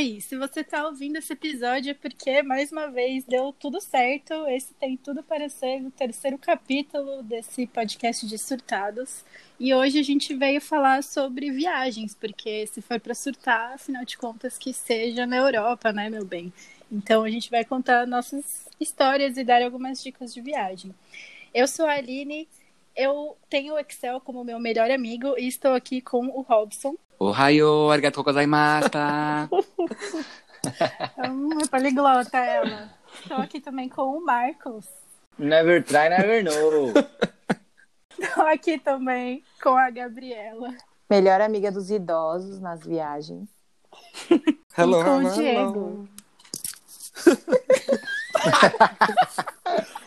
Oi, se você está ouvindo esse episódio é porque, mais uma vez, deu tudo certo. Esse tem tudo para ser o terceiro capítulo desse podcast de surtados. E hoje a gente veio falar sobre viagens, porque se for para surtar, afinal de contas, que seja na Europa, né, meu bem? Então a gente vai contar nossas histórias e dar algumas dicas de viagem. Eu sou a Aline, eu tenho o Excel como meu melhor amigo e estou aqui com o Robson. Ohayo, arigatou gozaimashita. hum, é poliglota ela. Estou aqui também com o Marcos. Never try, never know. Estou aqui também com a Gabriela. Melhor amiga dos idosos nas viagens. Hello, e com o Diego.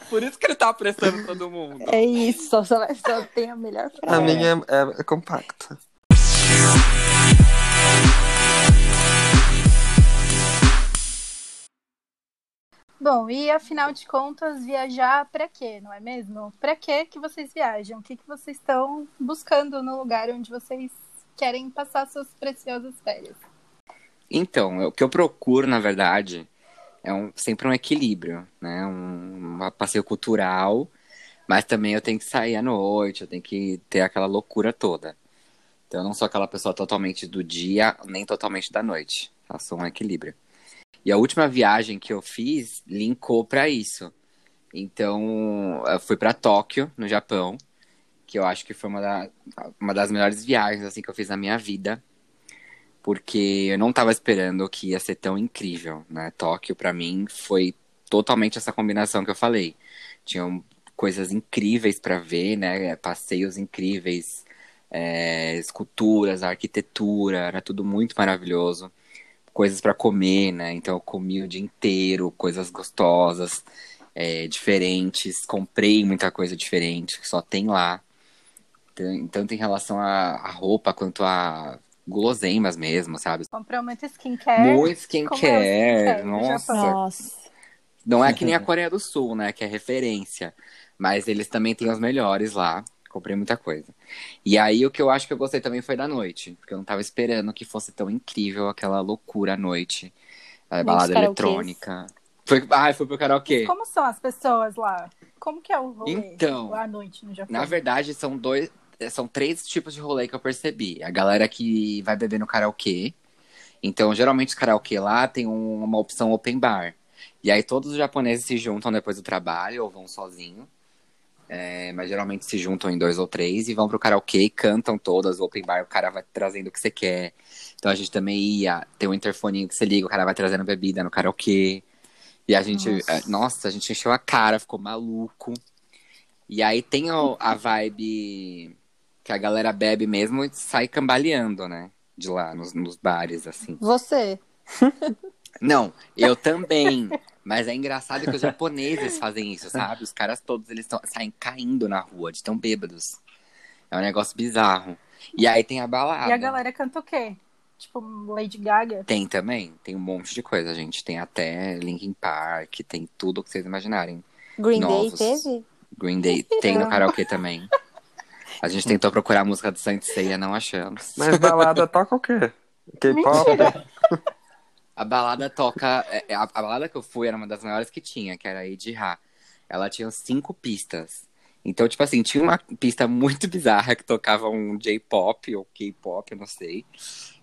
Por isso que ele tá apressando todo mundo. É isso, só, só, só tem a melhor frase. A minha é, é compacta. Bom, e afinal de contas, viajar para quê, não é mesmo? Para quê que vocês viajam? O que, que vocês estão buscando no lugar onde vocês querem passar suas preciosas férias? Então, o que eu procuro, na verdade, é um, sempre um equilíbrio, né? Um, um passeio cultural, mas também eu tenho que sair à noite, eu tenho que ter aquela loucura toda. Então eu não sou aquela pessoa totalmente do dia, nem totalmente da noite. Eu sou um equilíbrio. E a última viagem que eu fiz linkou para isso. Então, eu fui para Tóquio, no Japão, que eu acho que foi uma, da, uma das melhores viagens assim que eu fiz na minha vida porque eu não estava esperando que ia ser tão incrível, né? Tóquio para mim foi totalmente essa combinação que eu falei. Tinham coisas incríveis para ver, né? Passeios incríveis, é, esculturas, arquitetura, era tudo muito maravilhoso. Coisas para comer, né? Então eu comi o dia inteiro, coisas gostosas, é, diferentes. Comprei muita coisa diferente que só tem lá. Tanto em relação à roupa quanto a guloseimas mesmo, sabe? Comprou muito skincare. Muito skincare, é nossa. nossa. Não é que nem a Coreia do Sul, né? Que é referência. Mas eles também têm os melhores lá. Comprei muita coisa. E aí o que eu acho que eu gostei também foi da noite. Porque eu não tava esperando que fosse tão incrível aquela loucura à noite. A balada eletrônica. Foi, ah, foi pro karaokê. Como são as pessoas lá? Como que é o rolê então, à noite no Japão? Na verdade, são dois, são três tipos de rolê que eu percebi. A galera que vai beber no karaokê. Então, geralmente, os karaokê lá tem um, uma opção open bar. E aí, todos os japoneses se juntam depois do trabalho ou vão sozinho. É, mas geralmente se juntam em dois ou três e vão pro karaokê, cantam todas, o open bar, o cara vai trazendo o que você quer. Então a gente também ia, tem um interfoninho que você liga, o cara vai trazendo bebida no karaokê. E a gente, nossa, é, nossa a gente encheu a cara, ficou maluco. E aí tem a vibe que a galera bebe mesmo e sai cambaleando, né? De lá, nos, nos bares, assim. Você? Não, eu também. Mas é engraçado que os japoneses fazem isso, sabe? Os caras todos, eles tão, saem caindo na rua, de tão bêbados. É um negócio bizarro. E aí tem a balada. E a galera canta o quê? Tipo, Lady Gaga? Tem também. Tem um monte de coisa, gente. Tem até Linkin Park, tem tudo que vocês imaginarem. Green Novos. Day teve? Green Day tem no karaokê também. A gente tentou procurar a música do Saint Seiya, não achamos. Mas balada toca o quê? K-pop? A balada toca. É, é, a, a, balada que eu fui era uma das maiores que tinha, que era a Edha. Ela tinha cinco pistas. Então, tipo assim, tinha uma pista muito bizarra que tocava um J-pop ou K-pop, eu não sei.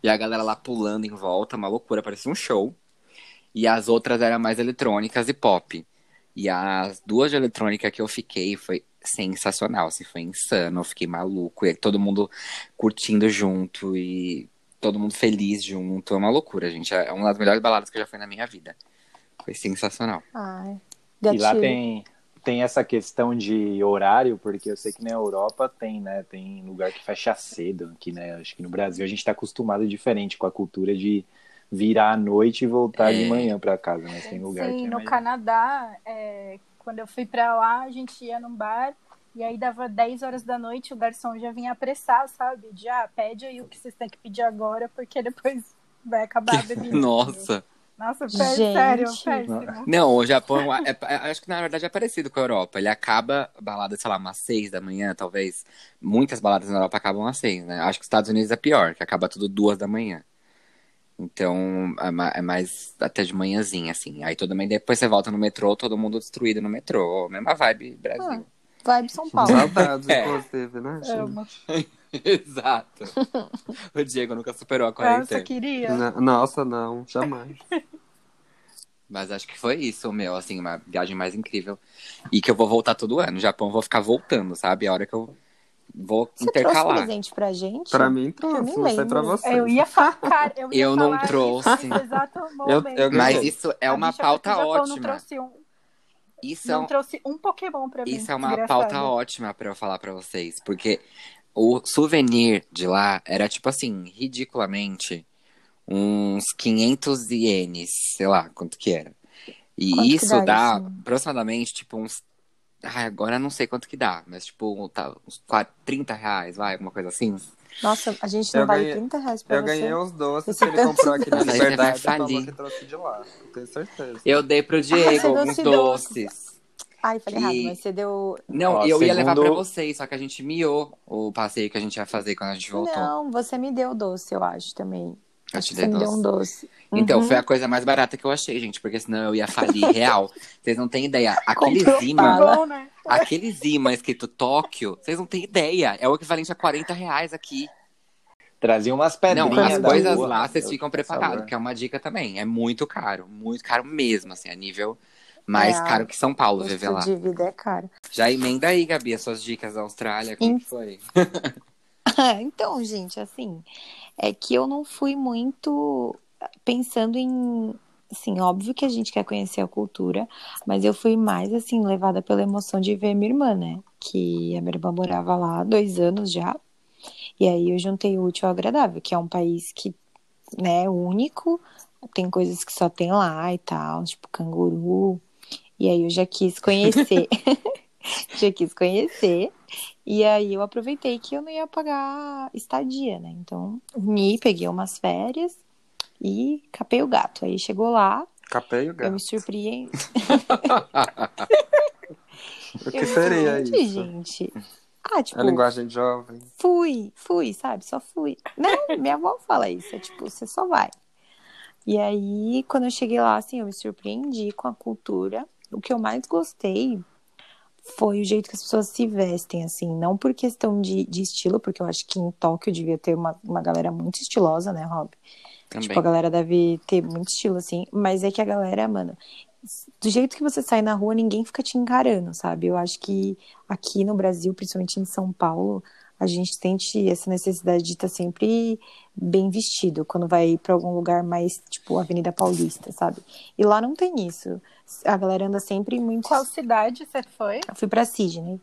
E a galera lá pulando em volta, uma loucura, parecia um show. E as outras eram mais eletrônicas e pop. E as duas de eletrônica que eu fiquei foi sensacional, assim, foi insano, eu fiquei maluco, e todo mundo curtindo junto e todo mundo feliz junto, é uma loucura, gente, é uma das melhores baladas que eu já fui na minha vida. Foi sensacional. Ai, e lá tem, tem essa questão de horário, porque eu sei que na Europa tem, né, tem lugar que fecha cedo aqui, né, acho que no Brasil a gente tá acostumado diferente com a cultura de virar à noite e voltar é. de manhã para casa, mas tem lugar Sim, que é no mais... Canadá, é, quando eu fui para lá, a gente ia num bar e aí dava 10 horas da noite, o garçom já vinha apressar, sabe? De, ah, pede aí o que vocês têm que pedir agora, porque depois vai acabar a bebida. Nossa! Nossa, sério, péssimo. Não, o Japão, é, é, acho que na verdade é parecido com a Europa. Ele acaba a balada, sei lá, umas seis da manhã, talvez. Muitas baladas na Europa acabam às seis, né? Acho que os Estados Unidos é pior, que acaba tudo duas da manhã. Então é é mais até de manhãzinha, assim. Aí toda manhã depois você volta no metrô, todo mundo destruído no metrô. Mesma vibe Brasil. Vibe São Paulo. Saudades, É. inclusive, né, gente? Amo. Exato. o Diego nunca superou a Nossa, quarentena. queria. N- Nossa, não, jamais. Mas acho que foi isso, meu, assim, uma viagem mais incrível. E que eu vou voltar todo ano. Japão, eu vou ficar voltando, sabe? A hora que eu vou Você trouxe intercalar. presente pra gente? Pra mim, Eu trouxe, nem não pra você. Eu ia falar, cara, eu ia Eu não falar trouxe. isso nesse exato momento. eu Mas isso é A uma pauta do Japão Não ótima. trouxe um, Isso é, não um- trouxe um Pokémon pra mim. isso é uma desgraçada. pauta ótima pra eu falar pra vocês. Porque o souvenir de lá era, tipo assim, ridiculamente uns 500 ienes, sei lá quanto que era. E Quanto isso dá dá isso? aproximadamente, tipo, uns. Ai, agora não sei quanto que dá, mas tipo, tá, uns 40, 30 reais, vai, alguma coisa assim. Nossa, a gente não Eu vale ganhei- 30 reais pra Eu você. ganhei os doces que ele comprou aqui na Liberdade e falou que trouxe de lá. Eu tenho certeza. Eu dei pro Diego você alguns doce doces. Ai, falei E- errado, mas você deu. Não, Ó, eu ia levar segundo- pra vocês, só que a gente miou o passeio que a gente ia fazer quando a gente voltou. Não, você me deu doce, eu acho também. Eu Acho te dei você me deu doce. um doce. Então, Uhum. foi a coisa mais barata que eu achei, gente, porque senão eu ia falir real. Vocês não têm ideia. Aqueles Comprou bala. Bom, né? Aqueles imã escrito Tóquio, vocês não têm ideia. É o equivalente a 40 reais aqui. Trazia umas pedrinhas Não, as da coisas rua, lá vocês ficam preparados, que é uma dica também. É muito caro, muito caro mesmo, assim, a nível mais É, caro que São Paulo, viver lá. de vida é caro. Já emenda aí, Gabi, as suas dicas da Austrália, como foi? então, gente, assim, é que eu não fui muito pensando em. Assim, óbvio que a gente quer conhecer a cultura, mas eu fui mais, assim, levada pela emoção de ver minha irmã, né? Que a minha irmã morava lá há dois anos já. E aí eu juntei o útil ao agradável, que é um país que, né, único, tem coisas que só tem lá e tal, tipo canguru. E aí eu já quis conhecer. já quis conhecer. E aí eu aproveitei que eu não ia pagar estadia, né? Então, uni, peguei umas férias e capei o gato. Aí chegou lá, Capei o eu gato. me surpreendi. O que eu seria isso? gente. Ah, tipo, A linguagem jovem. fui, fui, sabe? Só fui. Não, minha avó fala isso, é tipo, você só vai. E aí, quando eu cheguei lá, assim, eu me surpreendi com a cultura. O que eu mais gostei foi o jeito que as pessoas se vestem, assim, não por questão de, de estilo, porque eu acho que em Tóquio devia ter uma, uma galera muito estilosa, né, Rob? Também. Tipo, a galera deve ter muito estilo, assim, mas é que a galera, mano, do jeito que você sai na rua, ninguém fica te encarando, sabe? Eu acho que aqui no Brasil, principalmente em São Paulo, a gente sente essa necessidade de estar sempre bem vestido quando vai pra algum lugar mais, tipo, Avenida Paulista, sabe? E lá não tem isso. A galera anda sempre muito. Qual cidade você foi? Eu fui pra Sydney.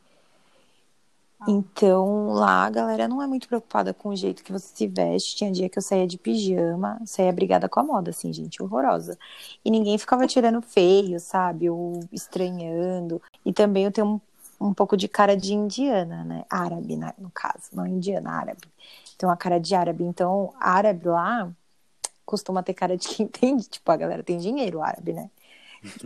Então, lá a galera não é muito preocupada com o jeito que você se veste. Tinha dia que eu saía de pijama, saía brigada com a moda, assim, gente, horrorosa. E ninguém ficava tirando feio, sabe? Ou estranhando. E também eu tenho um, um pouco de cara de indiana, né? Árabe, né? no caso, não indiana, árabe. Então, a cara de árabe. Então, árabe lá costuma ter cara de quem tem, tipo, a galera tem dinheiro, árabe, né?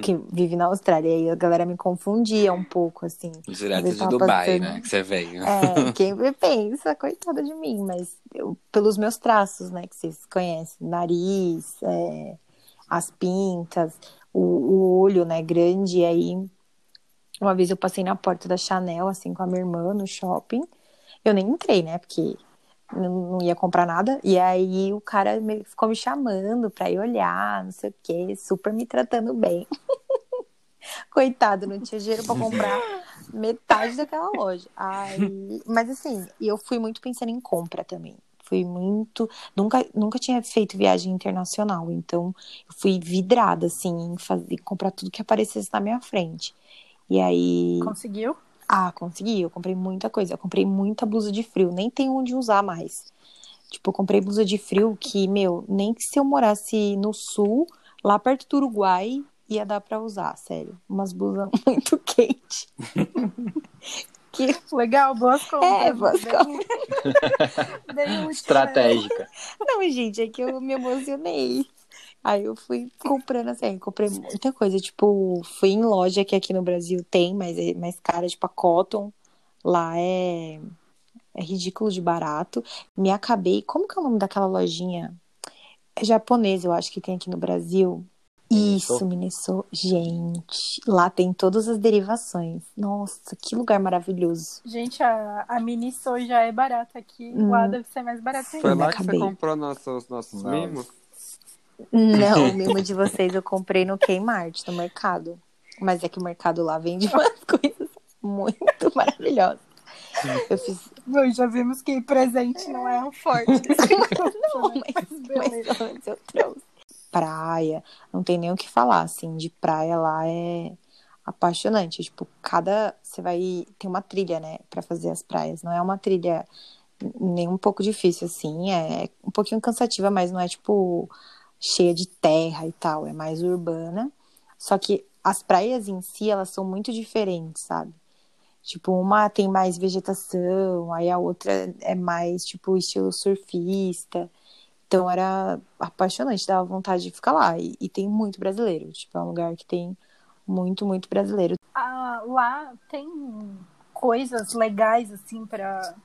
Que vive na Austrália. E a galera me confundia um pouco, assim. Direto de Dubai, né? Que você veio. É, quem me pensa, coitada de mim, mas eu- pelos meus traços, né, que vocês conhecem, nariz, é, as pintas, o, o olho, né, grande, e aí uma vez eu passei na porta da Chanel, assim, com a minha irmã no shopping, eu nem entrei, né, porque não, ia comprar nada, e aí o cara me- ficou me chamando pra ir olhar, não sei o quê, super me tratando bem. Coitado, não tinha dinheiro pra comprar metade daquela loja. Aí, mas assim, eu fui muito pensando em compra também. Fui muito. Nunca, nunca tinha feito viagem internacional, então eu fui vidrada, assim, em fazer, comprar tudo que aparecesse na minha frente. E aí. Conseguiu? Ah, consegui. Eu comprei muita coisa. Eu comprei muita blusa de frio. Nem tem onde usar mais. Tipo, eu comprei blusa de frio que, meu, nem que se eu morasse no sul, lá perto do Uruguai, ia dar pra usar, sério. Umas blusas muito quentes. que Legal, boas compras. É, boas compras. Estratégica. Não, gente, é que eu me emocionei. Aí eu fui comprando assim, comprei muita coisa. Tipo, fui em loja que aqui no Brasil tem, mas é mais cara, tipo a Cotton. Lá é, é ridículo de barato. Me acabei. Como que é o nome daquela lojinha? é japonês, eu acho que tem aqui no Brasil. Isso, Minnesota. Gente, lá tem todas as derivações. Nossa, que lugar maravilhoso. Gente, a, a Miniso já é barata aqui. Hum. Lá deve ser mais barata Foi ainda. Eu lá que acabei. você comprou nossos, nossos Não. mimos? Não, o mimo de vocês eu comprei no Kmart, no mercado. Mas é que o mercado lá vende umas coisas muito maravilhosas. Eu fiz. Bom, já vimos que presente não é um forte. Não, mas, mas menos eu trouxe. Praia, não tem nem o que falar, assim, de praia lá é apaixonante. Tipo, cada. Você vai. Tem uma trilha, né, pra fazer as praias. Não é uma trilha nem um pouco difícil, assim. É um pouquinho cansativa, mas não é, tipo, cheia de terra e tal. É mais urbana. Só que as praias em si, elas são muito diferentes, sabe? Tipo, uma tem mais vegetação, aí a outra é mais, tipo, estilo surfista. Então era apaixonante, dava vontade de ficar lá. E, e tem muito brasileiro. Tipo, é um lugar que tem muito, muito brasileiro. Ah, lá tem coisas legais, assim, pra,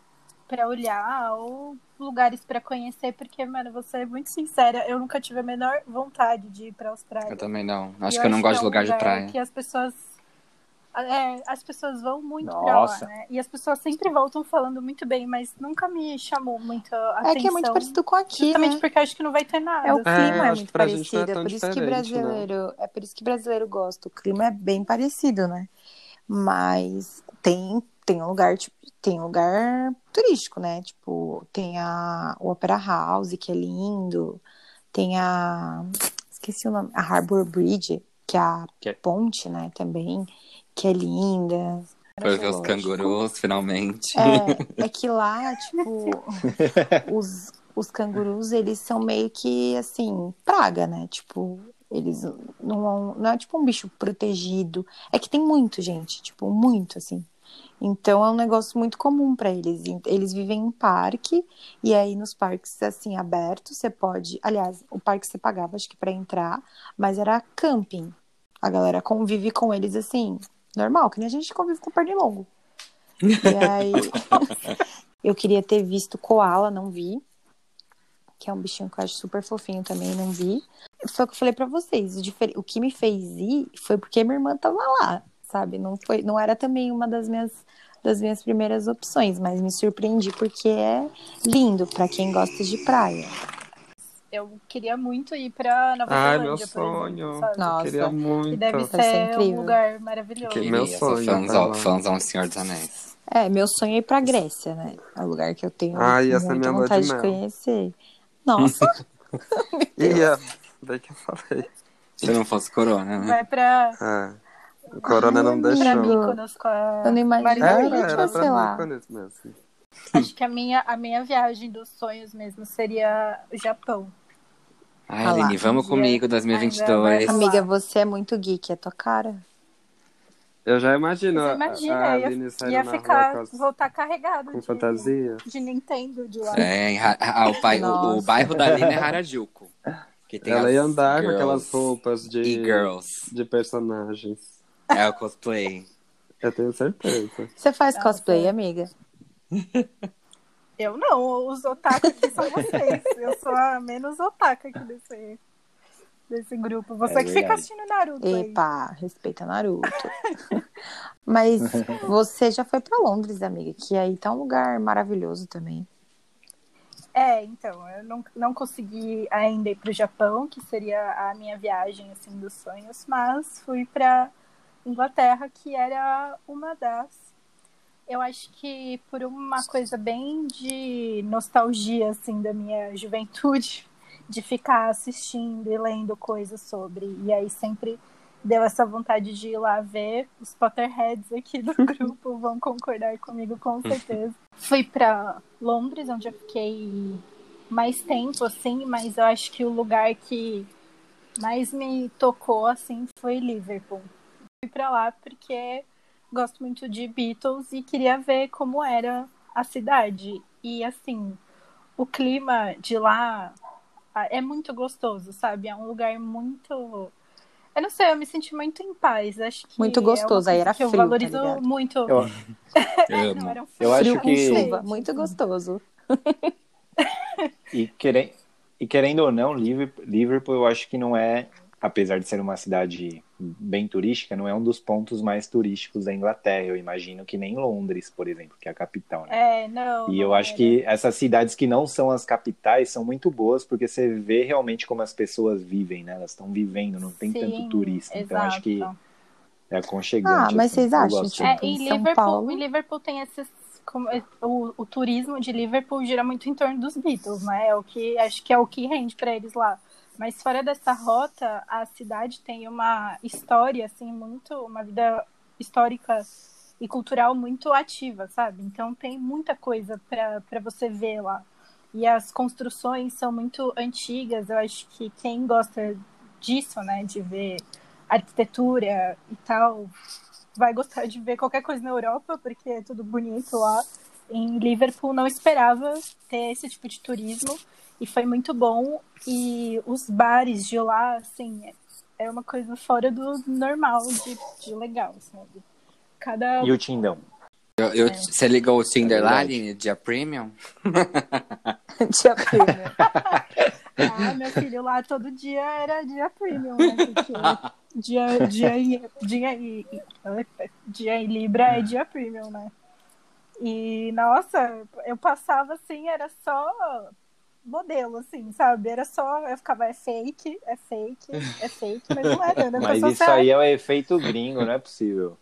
pra olhar ou lugares pra conhecer, porque, mano, vou ser muito sincera, eu nunca tive a menor vontade de ir pra Austrália. Eu também não. Acho E que eu não gosto é de um lugar de praia. Que as pessoas. é, as pessoas vão muito pra Nossa. lá, né? E as pessoas sempre voltam falando muito bem, mas nunca me chamou muito a atenção. É que é muito parecido com aqui, Justamente né? porque eu acho que não vai ter nada. É, o clima é, acho muito pra não parecido. é É por isso que né? brasileiro. É por isso que brasileiro gosta. O clima é bem parecido, né? Mas tem, tem um lugar, tipo, tem um lugar turístico, né? Tipo, tem a, o Opera House, que é lindo. Tem a. Esqueci o nome. A Harbor Bridge, que é a Que é- ponte, né? Também, que é linda. Foi ver os cangurus, finalmente. É, é que lá, tipo, os, os cangurus, eles são meio que, assim, praga, né? Tipo, eles não, não é tipo um bicho protegido. É que tem muito, gente, tipo, muito, assim. Então é um negócio muito comum para eles. Eles vivem em parque, e aí nos parques, assim, abertos, você pode. Aliás, o parque você pagava, acho que para entrar, mas era camping. A galera convive com eles, assim, normal, que nem a gente convive com pernilongo. E aí, eu queria ter visto koala, não vi. Que é um bichinho que eu acho super fofinho também, não vi. Foi o que eu falei pra vocês. O que me fez ir foi porque minha irmã tava lá, sabe? Não foi, não era também uma das minhas das minhas primeiras opções, mas me surpreendi porque é lindo pra quem gosta de praia. Eu queria muito ir pra Nova Ai, Zelândia, meu por sonho. exemplo? Nossa. Queria muito. Que deve Deve ser ser um lugar maravilhoso. Que- meu sonho, fãzão, fãzão do Senhor dos Anéis. É, meu sonho é ir pra Grécia, né? É um lugar que eu tenho ser muita de vontade de mel. conhecer. Nossa, Ia. Daí que eu falei. Se não fosse corona, né? Vai pra, É. O corona não Ai, deixou. amigo. Mykonos com a Eu não imagino. Era, era sei lá. mesmo. Acho que a minha, a minha viagem dos sonhos mesmo seria o Japão. Ai, lá. Aline, vamos comigo Ai, 2022. vai- amiga, você é muito geek, é tua cara. Eu já imagino Você imagina, a ia, Aline ia na ficar, rua com, voltar carregado com de, fantasia. de Nintendo de lá. É, ah, o, pai, o, o bairro da Aline é Harajuku. Que tem Ela ia andar com girls aquelas roupas de, E girls. de personagens. É o cosplay. Eu tenho certeza. Você faz Nossa. cosplay, amiga? Eu não, os otaku aqui são vocês. Eu sou a menos otaka aqui desse, desse grupo. Você É que fica assistindo Naruto aí. Epa, respeita Naruto. Mas você já foi pra Londres, amiga, que aí tá um lugar maravilhoso também. É, então, eu não, não consegui ainda ir pro Japão, que seria a minha viagem, assim, dos sonhos, mas fui pra Inglaterra, que era uma das. Eu acho que por uma coisa bem de nostalgia, assim, da minha juventude, de ficar assistindo e lendo coisas sobre. E aí sempre deu essa vontade de ir lá ver. Os Potterheads aqui do grupo vão concordar comigo, com certeza. Fui pra Londres, onde eu fiquei mais tempo, assim, mas eu acho que o lugar que mais me tocou, assim, foi Liverpool. Fui pra lá porque gosto muito de Beatles e queria ver como era a cidade. E, assim, o clima de lá é muito gostoso, sabe? É um lugar muito. Eu não sei, eu me senti muito em paz. Acho que Muito é gostoso, aí coisa era que eu frio, tá valorizo ligado? muito. Eu, É, Amo. não, era um Eu acho frio Frio com que- chuva, muito gostoso. e querendo, E querendo ou não, Liverpool eu acho que não é, apesar de ser uma cidade bem turística, não é um dos pontos mais turísticos da Inglaterra. Eu imagino que nem Londres, por exemplo, que é a capital, né? É, não. E não eu acho era. que essas cidades que não são as capitais são muito boas porque você vê realmente como as pessoas vivem, né? Elas estão vivendo, não tem tanto Sim, turista. Então acho que exato. é aconchegante. Ah, mas assim, vocês eu acham, tipo, É, e em São Liverpool, Paulo. e Liverpool tem esses. como- o, o turismo de Liverpool gira muito em torno dos Beatles, né? É o que acho que é o que rende para eles lá. Mas fora dessa rota, a cidade tem uma história, assim, muito. uma vida histórica e cultural muito ativa, sabe? Então tem muita coisa para você ver lá. E as construções são muito antigas. Eu acho que quem gosta disso, né, de ver arquitetura e tal, vai gostar de ver qualquer coisa na Europa, porque é tudo bonito lá. Em Liverpool não esperava ter esse tipo de turismo e foi muito bom. E os bares de lá, assim, é uma coisa fora do normal de, de legal, sabe? Cada. E o Tindão? Eu, eu- É. Você ligou o Tinder É lá. Aline, dia premium? Dia premium. Ah, meu filho lá todo dia era dia premium, né? Porque dia, dia, dia, dia em Libra é dia premium, né? E, nossa, eu passava assim, era só modelo, assim, sabe? Era só, eu ficava, é fake, é fake, é fake, mas não era, era Mas isso aí é o efeito gringo, não é possível.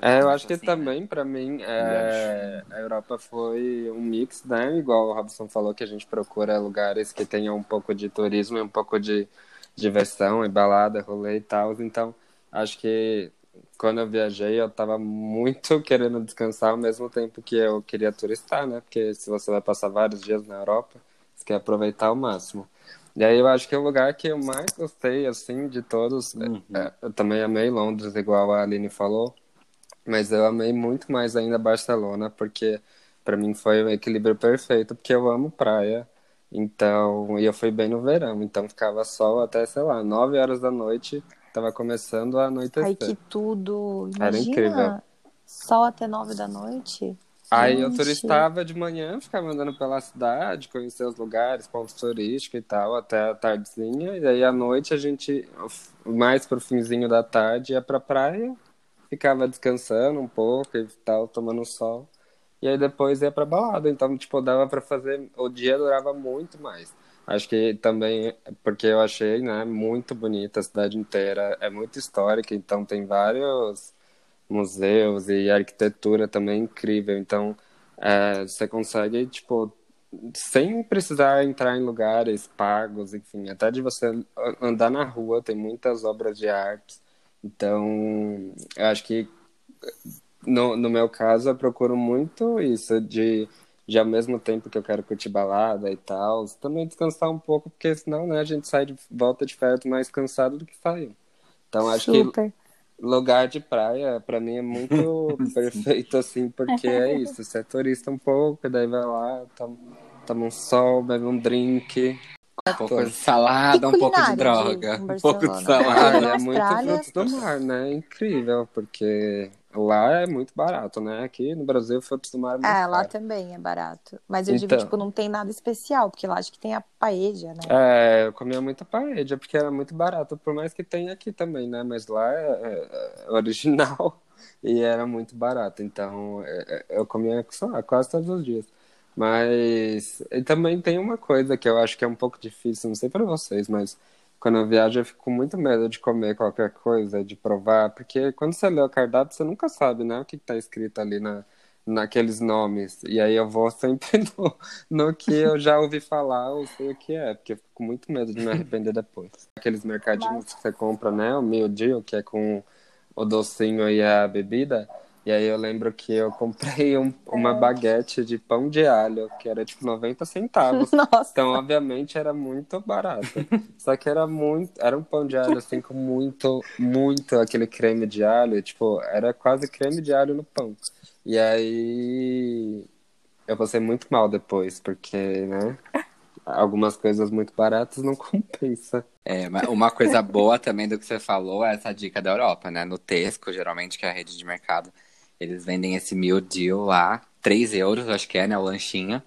É, eu acho que Assim, né? também, pra mim, é, a Europa foi um mix, né? Igual o Robson falou, que a gente procura lugares que tenham um pouco de turismo e um pouco de diversão e balada, rolê e tal. Então, acho que quando eu viajei, eu tava muito querendo descansar ao mesmo tempo que eu queria turistar, né? Porque se você vai passar vários dias na Europa, você quer aproveitar ao máximo. E aí eu acho que o lugar que eu mais gostei, assim, de todos, Uhum. é, eu também amei Londres, igual a Aline falou, mas eu amei muito mais ainda Barcelona, porque para mim foi o equilíbrio perfeito, porque eu amo praia, então, e eu fui bem no verão, então ficava sol até, sei lá, 9 horas da noite, tava começando a anoitecer. Ai, que tudo. Era incrível. Imagina, sol até nove da noite. Aí eu Gente. turistava de manhã, ficava andando pela cidade, conhecer os lugares, pontos turísticos e tal, até a tardezinha. E aí à noite a gente, mais pro finzinho da tarde, ia pra praia, ficava descansando um pouco e tal, tomando sol. E aí depois ia pra balada. Então, tipo, dava pra fazer. O dia durava muito mais. Acho que também, porque eu achei, né, muito bonita a cidade inteira, é muito histórica, então tem vários museus e arquitetura também incrível. Então, é, você consegue, tipo, sem precisar entrar em lugares pagos, enfim, até de você andar na rua, tem muitas obras de arte. Então, eu acho que no, no meu caso, eu procuro muito isso de, de ao mesmo tempo que eu quero curtir balada e tal, também descansar um pouco, porque senão, né, a gente sai de volta de férias mais cansado do que saiu. Então, acho que Super. lugar de praia, pra mim, é muito perfeito, assim, porque é isso. Você é turista um pouco, daí vai lá, toma, toma um sol, bebe um drink. Um pouco de salada, E um pouco de droga. Um pouco de salada. e é muito frutos do mar, né? É incrível, porque lá é muito barato, né? Aqui no Brasil, frutos do mar é lá caro. também é barato. Mas eu digo, Então. tipo, não tem nada especial, porque lá acho que tem a paella, né? É, eu comia muita paella, porque era muito barato, por mais que tenha aqui também, né? Mas lá é, é- é original e era muito barato, então é, é, eu comia, lá, quase todos os dias. Mas também tem uma coisa que eu acho que é um pouco difícil, não sei pra vocês, mas quando eu viajo eu fico com muito medo de comer qualquer coisa, de provar, porque quando você lê o cardápio você nunca sabe, né? O que que tá escrito ali na, naqueles nomes. E aí eu vou sempre no, no que eu já ouvi falar ou sei o que é, porque eu fico com muito medo de me arrepender depois. Aqueles mercadinhos que você compra, né? O meal deal, que é com o docinho e a bebida. E aí eu lembro que eu comprei um- uma baguete de pão de alho, que era tipo 90 centavos. Nossa. Então, obviamente, era muito barato. Só que era muito. Era um pão de alho, assim, com muito, muito aquele creme de alho. Tipo, era quase creme de alho no pão. E aí. Eu passei muito mal depois, porque, né? Algumas coisas muito baratas não compensa. É, mas uma coisa boa também do que você falou é essa dica da Europa, né? No Tesco, geralmente, que é a rede de mercado, eles vendem esse meal deal lá, 3 euros, acho que é, né? O lanchinho.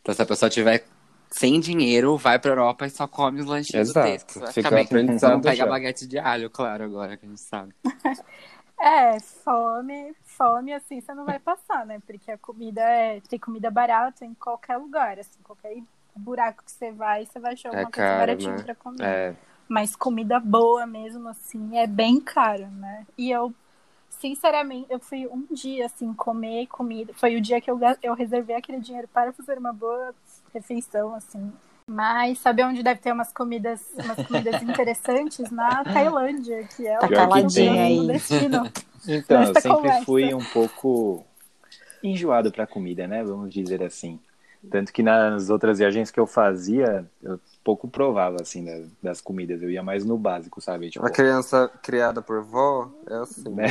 Então, se a pessoa tiver sem dinheiro, vai pra Europa e só come os lanchinhos Exato. do texto. Fica aprendizado Não pega já. baguete de alho, claro, agora que a gente sabe. É, fome, fome assim você não vai passar, né? Porque a comida é. Tem comida barata em qualquer lugar, assim, qualquer buraco que você vai, você vai achar É alguma coisa caro, baratinha né? pra comer. É, Mas comida boa mesmo, assim, é bem caro, né? E eu, sinceramente, eu fui um dia, assim, comer comida. Foi o dia que eu, eu reservei aquele dinheiro para fazer uma boa refeição, assim. Mas sabe onde deve ter umas comidas, umas comidas interessantes? Na Tailândia, que é o Tá caladinha tem. aí. o destino. Então, eu sempre conversa. fui um pouco enjoado pra comida, né? Vamos dizer assim. Tanto que nas outras viagens que eu fazia, eu pouco provava, assim, da- das comidas. Eu ia mais no básico, sabe? Tipo, uma criança criada por vó é assim. né?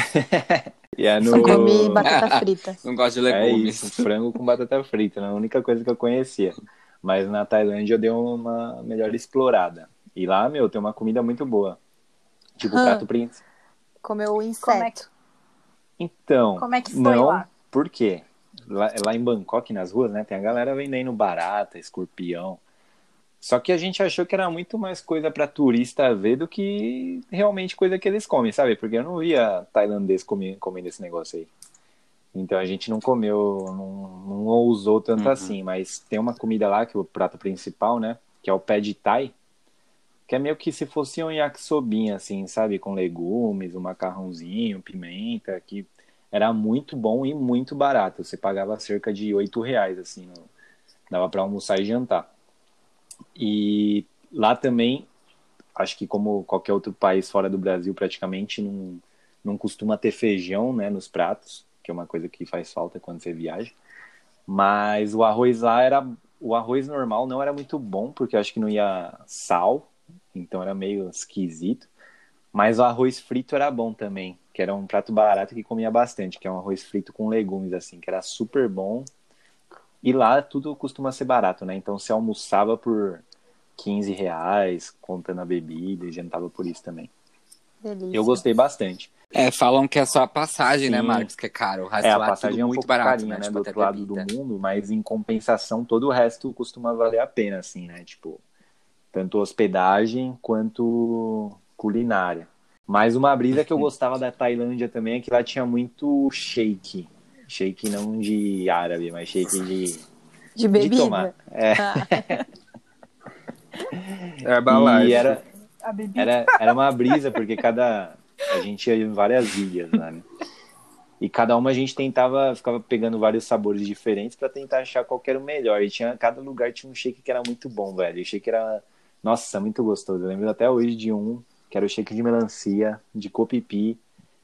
ia Só no... come batata frita. Não gosto de É legumes. isso, frango com batata frita, né? a única coisa que eu conhecia. Mas na Tailândia eu dei uma melhor explorada. E lá, meu, tem uma comida muito boa. Tipo, Hã. prato principal. Comeu o Como é inseto. que, Então, como é que foi não, lá? por quê? Lá, lá em Bangkok, nas ruas, né, tem a galera vendendo barata, escorpião. Só que a gente achou que era muito mais coisa pra turista ver do que realmente coisa que eles comem, sabe? Porque eu não via tailandês comer, comendo esse negócio aí. Então a gente não comeu, não, não ousou tanto Uhum. assim. Mas tem uma comida lá, que é o prato principal, né? Que é o pé de thai. Que é meio que se fosse um yakisobinha, assim, sabe? Com legumes, um macarrãozinho, pimenta, que era muito bom e muito barato. Você pagava cerca de oito reais, assim, no- dava para almoçar e jantar. E lá também, acho que como qualquer outro país fora do Brasil, praticamente não, não costuma ter feijão, né, nos pratos, que é uma coisa que faz falta quando você viaja. Mas o arroz lá era, o arroz normal não era muito bom, porque acho que não ia sal, então era meio esquisito. Mas o arroz frito era bom também, que era um prato barato que comia bastante, que é um arroz frito com legumes, assim, que era super bom. E lá tudo costuma ser barato, né? Então você almoçava por 15 reais, contando a bebida, e jantava por isso também. Delícia. Eu gostei bastante. É, falam que é só a passagem, né, Sim. Marcos, que é caro. O resto É, a é passagem tudo é um muito pouco barato, carinha, né? né? Tipo, do outro lado do mundo, mas em compensação todo o resto costuma valer a pena, assim, né? Tipo, tanto hospedagem quanto culinária. Mas uma brisa que eu gostava da Tailândia também é que lá tinha muito shake. Shake não de árabe, mas shake de, De de bebida. tomar. É, Ah, Herbalife. e era. Era, era uma brisa, porque cada. A gente ia em várias ilhas lá, né? E cada uma a gente tentava, ficava pegando vários sabores diferentes pra tentar achar qual que era o melhor. E tinha, cada lugar tinha um shake que era muito bom, velho. O shake era, nossa, muito gostoso. Eu lembro até hoje de um, que era o shake de melancia, de copipi,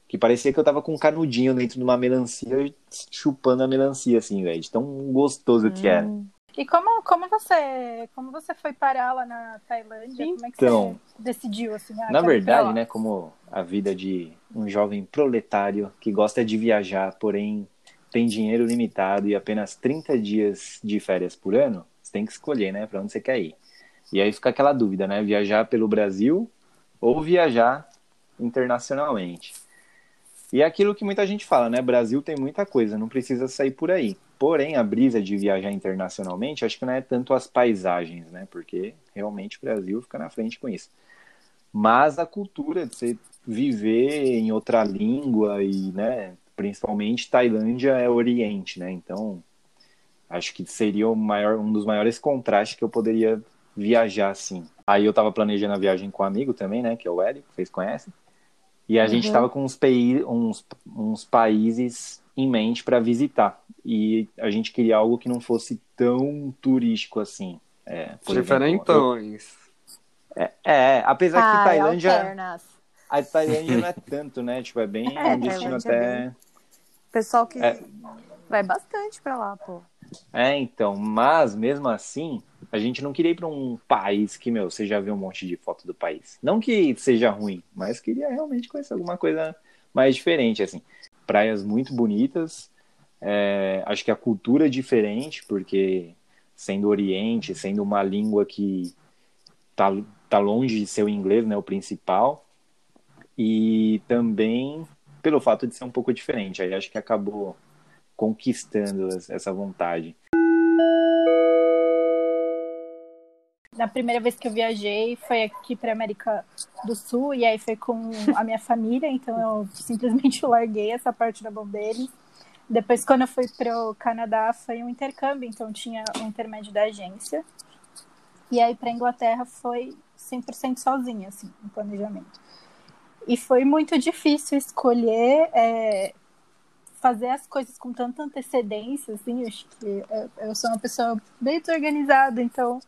que parecia que eu tava com um canudinho dentro de uma melancia, chupando a melancia, assim, velho. De tão gostoso que era. hum. E como, como você como você foi parar lá na Tailândia? como é que Então, você decidiu assim? ah, Na verdade, né, como a vida de um jovem proletário que gosta de viajar, porém tem dinheiro limitado e apenas 30 dias de férias por ano, você tem que escolher, né, para onde você quer ir. E aí fica aquela dúvida, né, viajar pelo Brasil ou viajar internacionalmente. E é aquilo que muita gente fala, né, Brasil tem muita coisa, não precisa sair por aí. Porém, a brisa de viajar internacionalmente, acho que não é tanto as paisagens, né, porque realmente o Brasil fica na frente com isso mas a cultura de você viver em outra língua e, né, principalmente Tailândia é Oriente, né? Então, acho que seria maior, um dos maiores contrastes que eu poderia viajar assim. Aí eu tava planejando a viagem com um amigo também, né, que é o Hélio, que vocês conhecem. E a gente Uhum. tava com uns, uns, uns países em mente para visitar. E a gente queria algo que não fosse tão turístico assim. É, Diferentões. é, apesar que Ai, Tailândia, alternas. a Tailândia não é tanto, né? Tipo, é bem É, um destino Tailândia é até. Pessoal que É. vai bastante pra lá, pô. É, então, mas mesmo assim, a gente não queria ir para um país que, meu, você já viu um monte de foto do país. Não que seja ruim, mas queria realmente conhecer alguma coisa mais diferente, assim. Praias muito bonitas, é, acho que a cultura é diferente, porque sendo Oriente, sendo uma língua que tá, tá longe de ser o inglês, né, o principal, e também pelo fato de ser um pouco diferente. Aí acho que acabou conquistando essa vontade. na primeira vez que eu viajei foi aqui para América do Sul e aí foi com a minha família, então eu simplesmente larguei essa parte da deles. Depois, quando eu fui para o Canadá, foi um intercâmbio, então tinha um intermédio da agência. E aí para Inglaterra foi 100% sozinha, assim, no planejamento. E foi muito difícil escolher é, fazer as coisas com tanta antecedência, assim, acho que eu sou uma pessoa bem desorganizada, então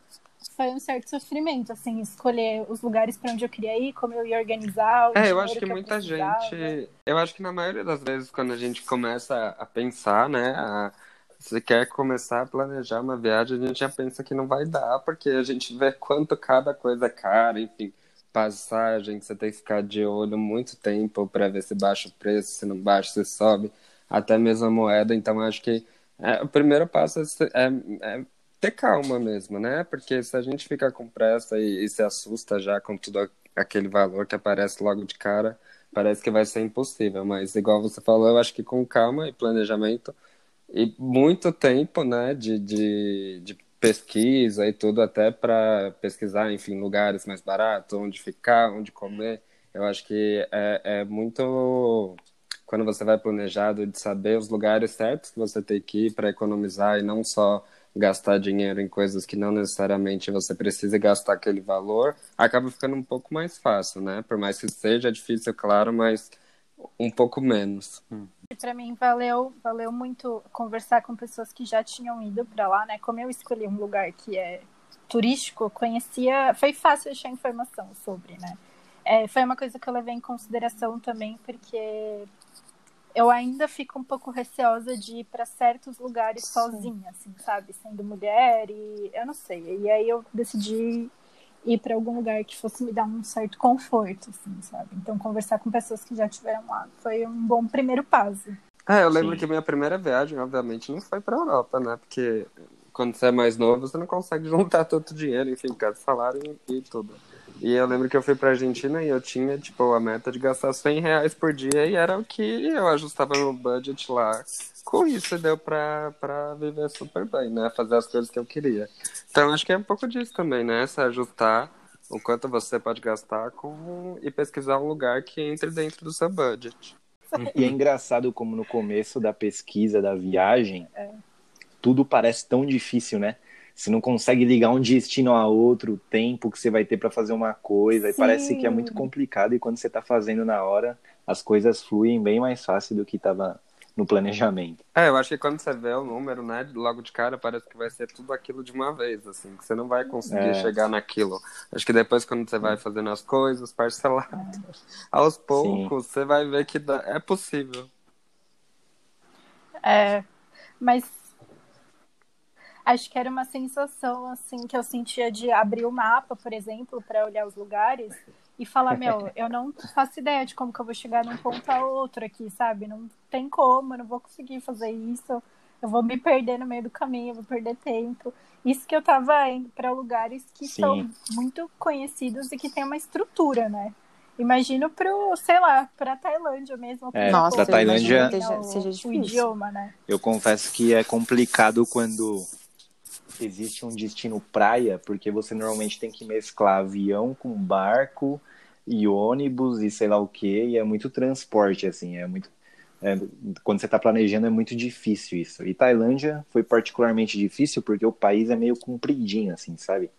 foi um certo sofrimento, assim, escolher os lugares para onde eu queria ir, como eu ia organizar. é, eu acho que, que muita gente. Eu acho que na maioria das vezes, quando a gente começa a pensar, né, a, se quer começar a planejar uma viagem, a gente já pensa que não vai dar, porque a gente vê quanto cada coisa é cara, enfim, passagem, você tem que ficar de olho muito tempo para ver se baixa o preço, se não baixa, se sobe, até mesmo a moeda. Então, acho que é, o primeiro passo é, é, é ter calma mesmo, né? Porque se a gente fica com pressa e, e se assusta já com tudo aquele valor que aparece logo de cara, parece que vai ser impossível. Mas, igual você falou, eu acho que com calma e planejamento e muito tempo, né, de, de, de pesquisa e tudo, até para pesquisar, enfim, lugares mais baratos, onde ficar, onde comer. Eu acho que é, é muito quando você vai planejado de saber os lugares certos que você tem que ir para economizar e não só gastar dinheiro em coisas que não necessariamente você precisa gastar aquele valor, acaba ficando um pouco mais fácil, né? Por mais que seja difícil, claro, mas um pouco menos. Hum. Para mim valeu, valeu muito conversar com pessoas que já tinham ido para lá, né? Como eu escolhi um lugar que é turístico, conhecia, foi fácil achar informação sobre, né? É, foi uma coisa que eu levei em consideração também, porque eu ainda fico um pouco receosa de ir para certos lugares Sim. sozinha, assim, sabe? Sendo mulher e eu não sei. E aí eu decidi ir para algum lugar que fosse me dar um certo conforto, assim, sabe? Então conversar com pessoas que já estiveram lá foi um bom primeiro passo. É, eu lembro Sim. que minha primeira viagem, obviamente, não foi para Europa, né? Porque quando você é mais novo, você não consegue juntar tanto dinheiro, enfim, cada salário e tudo. E eu lembro que eu fui pra Argentina e eu tinha, tipo, a meta de gastar 100 reais por dia e era o que eu ajustava no budget lá. Com isso deu pra, pra viver super bem, né? Fazer as coisas que eu queria. Então acho que é um pouco disso também, né? Se ajustar o quanto você pode gastar com e pesquisar um lugar que entre dentro do seu budget. E é engraçado como no começo da pesquisa da viagem, é. tudo parece tão difícil, né? Você não consegue ligar um destino a outro, o tempo que você vai ter para fazer uma coisa. Sim. E parece que é muito complicado. E quando você está fazendo na hora, as coisas fluem bem mais fácil do que estava no planejamento. É, eu acho que quando você vê o número, né, logo de cara, parece que vai ser tudo aquilo de uma vez, assim, que você não vai conseguir é. chegar naquilo. Acho que depois, quando você vai fazendo as coisas parcelado, aos poucos, Sim. você vai ver que dá... é possível. É, mas acho que era uma sensação assim que eu sentia de abrir o mapa, por exemplo, para olhar os lugares e falar, meu, eu não faço ideia de como que eu vou chegar num ponto a outro aqui, sabe? Não tem como, eu não vou conseguir fazer isso. Eu vou me perder no meio do caminho, eu vou perder tempo. Isso que eu tava indo para lugares que Sim. são muito conhecidos e que tem uma estrutura, né? Imagino pro, sei lá, pra Tailândia mesmo. É, Nossa, pra Tailândia seja, seja o idioma, né? Eu confesso que é complicado quando existe um destino praia, porque você normalmente tem que mesclar avião com barco e ônibus e sei lá o que, e é muito transporte, assim, é muito. É, quando você está planejando é muito difícil isso. E Tailândia foi particularmente difícil porque o país é meio compridinho, assim, sabe?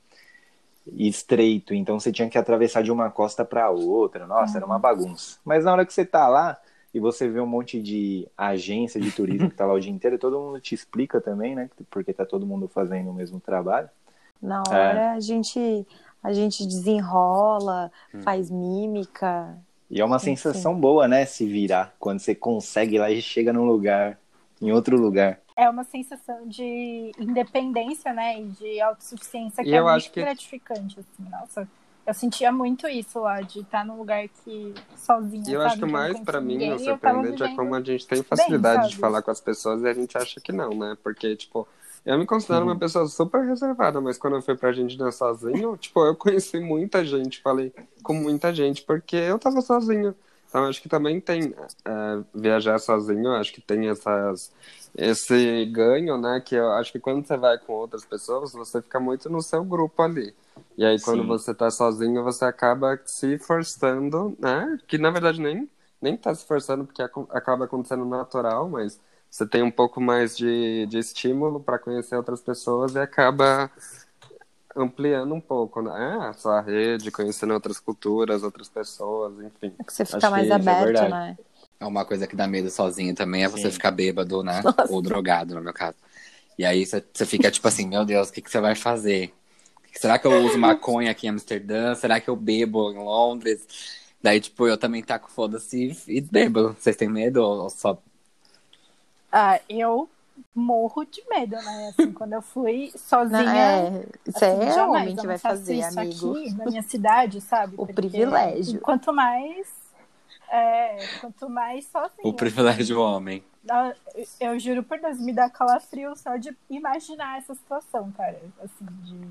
E estreito, então você tinha que atravessar de uma costa para outra. Nossa, era uma uhum. bagunça. Mas na hora que você tá lá, e você vê um monte de agência de turismo que tá lá o dia inteiro, e todo mundo te explica também, né? Porque tá todo mundo fazendo o mesmo trabalho. Na é. hora é. a gente a gente desenrola, hum. faz mímica. E é uma sensação boa, né? Se virar quando você consegue ir lá e chega num lugar, em outro lugar. É uma sensação de independência, né? E de autossuficiência que e é muito que... gratificante, assim, nossa. Eu sentia muito isso lá, de estar num lugar que sozinha. E eu sabe, acho que mais para mim o surpreendente é como a gente tem facilidade bem, de falar com as pessoas e a gente acha que não, né? Porque, tipo, eu me considero uhum. uma pessoa super reservada, mas quando eu fui pra Argentina sozinho, tipo, eu conheci muita gente, falei com muita gente, porque eu tava sozinho. Então, acho que também tem é, viajar sozinho, acho que tem essas, esse ganho, né? Que eu acho que quando você vai com outras pessoas, você fica muito no seu grupo ali. E aí, quando Sim. você tá sozinho, você acaba se forçando, né? Que na verdade nem, nem tá se forçando, porque acaba acontecendo natural, mas você tem um pouco mais de, de estímulo para conhecer outras pessoas e acaba ampliando um pouco, né? A sua rede, conhecendo outras culturas, outras pessoas, enfim. É que você fica Acho mais é aberto, verdade. né? É uma coisa que dá medo sozinho também, é você Sim. ficar bêbado, né? Ou drogado, no meu caso. E aí você você fica tipo assim, meu Deus, o que, que você vai fazer? Será que eu uso maconha aqui em Amsterdã? Será que eu bebo em Londres? Daí, tipo, eu também taco foda-se e bebo. Vocês têm medo ou só. Ah, eu morro de medo, né? Assim, quando eu fui sozinha. Não, é, isso assim, é jamais, homem eu que vai fazer, isso amigo. aqui na minha cidade, sabe? O Porque privilégio. Quanto mais. É, quanto mais sozinha. O privilégio do homem. Dá- Eu juro por Deus, me dá calafrio só de imaginar essa situação, cara. Assim, de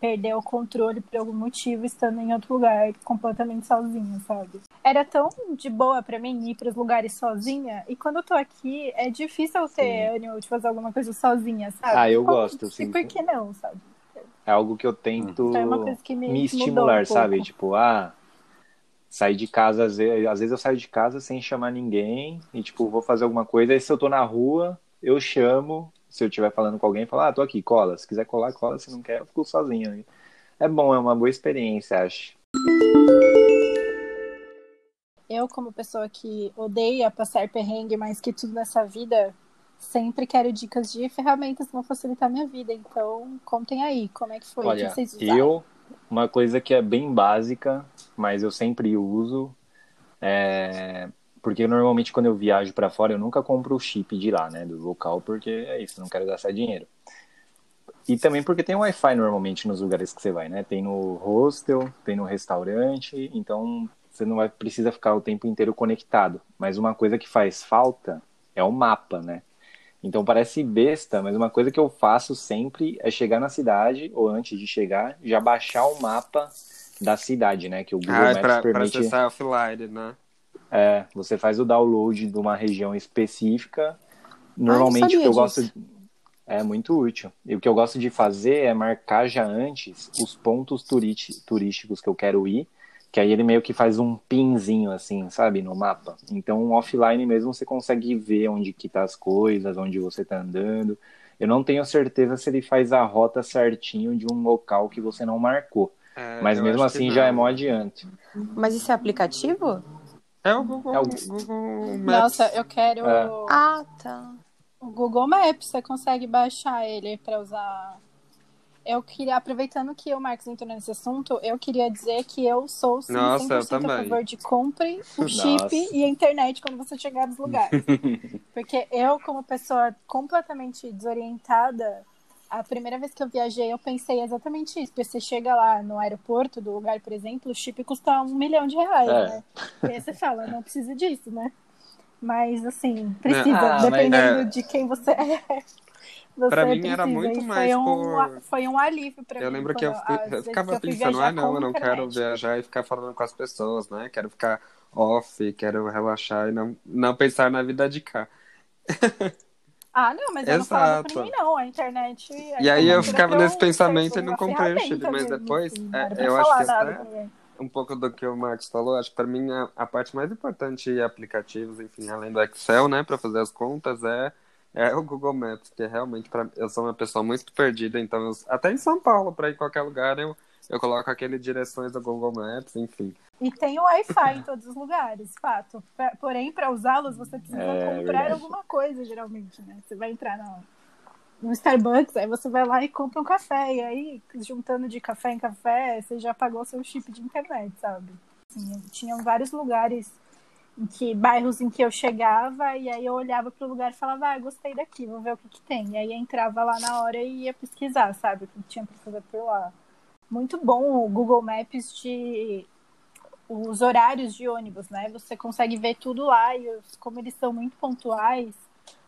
perder o controle por algum motivo estando em outro lugar completamente sozinha, sabe? Era tão de boa pra mim ir pros lugares sozinha, e quando eu tô aqui, é difícil eu ter ânimo de fazer alguma coisa sozinha, sabe? Ah, eu Como- gosto, E sim. por que não, sabe? É algo que eu tento Então é uma coisa que me, me estimular, um sabe? Tipo, ah, sair de casa, às vezes, às vezes eu saio de casa sem chamar ninguém e, tipo, vou fazer alguma coisa. Aí se eu tô na rua, eu chamo. Se eu estiver falando com alguém, falo, ah, tô aqui, cola. Se quiser colar, cola. Se não quer, eu fico sozinho. É bom, é uma boa experiência, acho. Eu, como pessoa que odeia passar perrengue mais que tudo nessa vida, sempre quero dicas de ferramentas que vão facilitar a minha vida. Então, contem aí, como é que foi? Olha, que vocês usaram? eu, uma coisa que é bem básica, mas eu sempre uso, é... porque normalmente quando eu viajo para fora, eu nunca compro o chip de lá, né, do local, porque é isso, não quero gastar dinheiro. E também porque tem Wi-Fi normalmente nos lugares que você vai, né? Tem no hostel, tem no restaurante, então você não vai precisa ficar o tempo inteiro conectado. Mas uma coisa que faz falta é o mapa, né? Então parece besta, mas uma coisa que eu faço sempre é chegar na cidade, ou antes de chegar, já baixar o mapa da cidade, né? Que o Google Ah, é Maps pra, pra permite. acessar offline, né? É, você faz o download de uma região específica. Normalmente que eu disso. gosto. É muito útil. E o que eu gosto de fazer é marcar já antes os pontos turísticos que eu quero ir. Que aí ele meio que faz um pinzinho assim, sabe, no mapa. Então, offline mesmo você consegue ver onde que tá as coisas, onde você tá andando. Eu não tenho certeza se ele faz a rota certinho de um local que você não marcou. É, Mas mesmo assim já é mó adiante. Mas isso é aplicativo? É o Google, É o- Google Maps. Nossa, eu quero É. Ah, tá. o Google Maps. Você consegue baixar ele para usar. Eu queria, aproveitando que o Marcos entrou nesse assunto, eu queria dizer que eu sou sim, Nossa, eu 100% a favor de compre o chip Nossa. e a internet quando você chegar nos lugares. Porque eu, como pessoa completamente desorientada, a primeira vez que eu viajei, eu pensei exatamente isso. Porque você chega lá no aeroporto do lugar, por exemplo, o chip custa um milhão de reais, É. né? E aí você fala, não precisa disso, né? Mas, assim, precisa, Ah, mas- dependendo É. de quem você é. Você Pra mim precisa. era muito mais foi um, por- Foi um alívio pra Eu mim. lembro que eu, eu ficava eu pensando, ah, não, eu não quero viajar e ficar falando com as pessoas, né? Quero ficar off, quero relaxar e não, não pensar na vida de cá. Ah, não, mas eu não falava pra Exato. ninguém, não. A internet. a E aí eu ficava nesse eu- pensamento e não comprei o ferramenta mas depois, assim, é, eu acho que até- um pouco do que o Marcos falou, acho que para mim a, a parte mais importante em aplicativos, enfim, além do Excel, né, para fazer as contas, é, é o Google Maps, que é realmente para eu sou uma pessoa muito perdida, então eu- até em São Paulo, para ir em qualquer lugar, eu, eu coloco aquele direções do Google Maps, enfim. E tem o Wi-Fi em todos os lugares, fato. Pra- Porém, para usá-los, você precisa É, comprar verdade. alguma coisa, geralmente, né? Você vai entrar no, no Starbucks, aí você vai lá e compra um café. E aí, juntando de café em café, você já pagou seu chip de internet, sabe? Assim, tinham vários lugares que bairros em que eu chegava e aí eu olhava pro lugar e falava, ah, gostei daqui, vou ver o que, que tem. E aí entrava lá na hora e ia pesquisar, sabe, o que tinha pra fazer por lá. Muito bom o Google Maps de os horários de ônibus, né? Você consegue ver tudo lá e os- como eles são muito pontuais,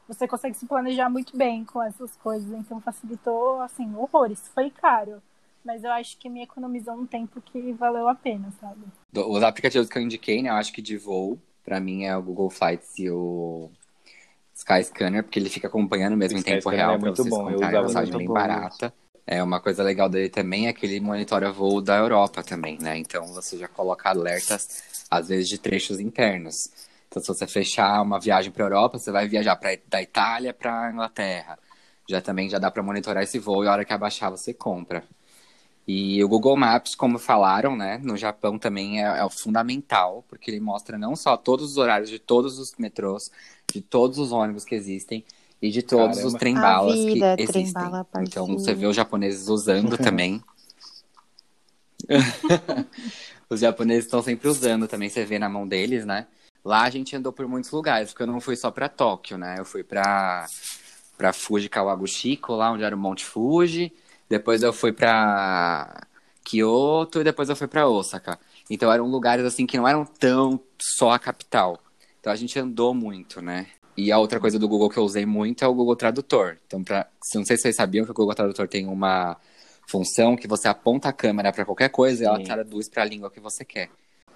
você consegue se planejar muito bem com essas coisas. Então facilitou, assim, horrores. Foi caro, mas eu acho que me economizou um tempo que valeu a pena, sabe? Os aplicativos que eu indiquei, né? Eu acho que de voo, pra mim é o Google Flights e o Skyscanner, porque ele fica acompanhando mesmo O em tempo real é pra muito vocês bom, eu comprarem a passagem bem bom. barata. É, uma coisa legal dele também é que ele monitora voo da Europa também, né? Então você já coloca alertas, às vezes, de trechos internos. Então, se você fechar uma viagem para Europa, você vai viajar pra, da Itália para Inglaterra. Já também já dá para monitorar esse voo e a hora que abaixar você compra. E o Google Maps, como falaram, né, no Japão também é, é o fundamental, porque ele mostra não só todos os horários de todos os metrôs, de todos os ônibus que existem e de todos Caramba. os trem-balas que existem. trem-bala, Então você vê os japoneses usando também. os japoneses estão sempre usando também, você vê na mão deles, né? Lá a gente andou por muitos lugares, porque eu não fui só pra Tóquio, né? Eu fui pra, pra Fuji Kawaguchiko, lá onde era o Monte Fuji. Depois eu fui pra Kyoto e depois eu fui pra Osaka. Então eram lugares assim que não eram tão só a capital. Então a gente andou muito, né? E a outra coisa do Google que eu usei muito é o Google Tradutor. Então, pra, não sei se vocês sabiam que o Google Tradutor tem uma função que você aponta a câmera pra qualquer coisa e ela Sim. traduz pra língua que você quer.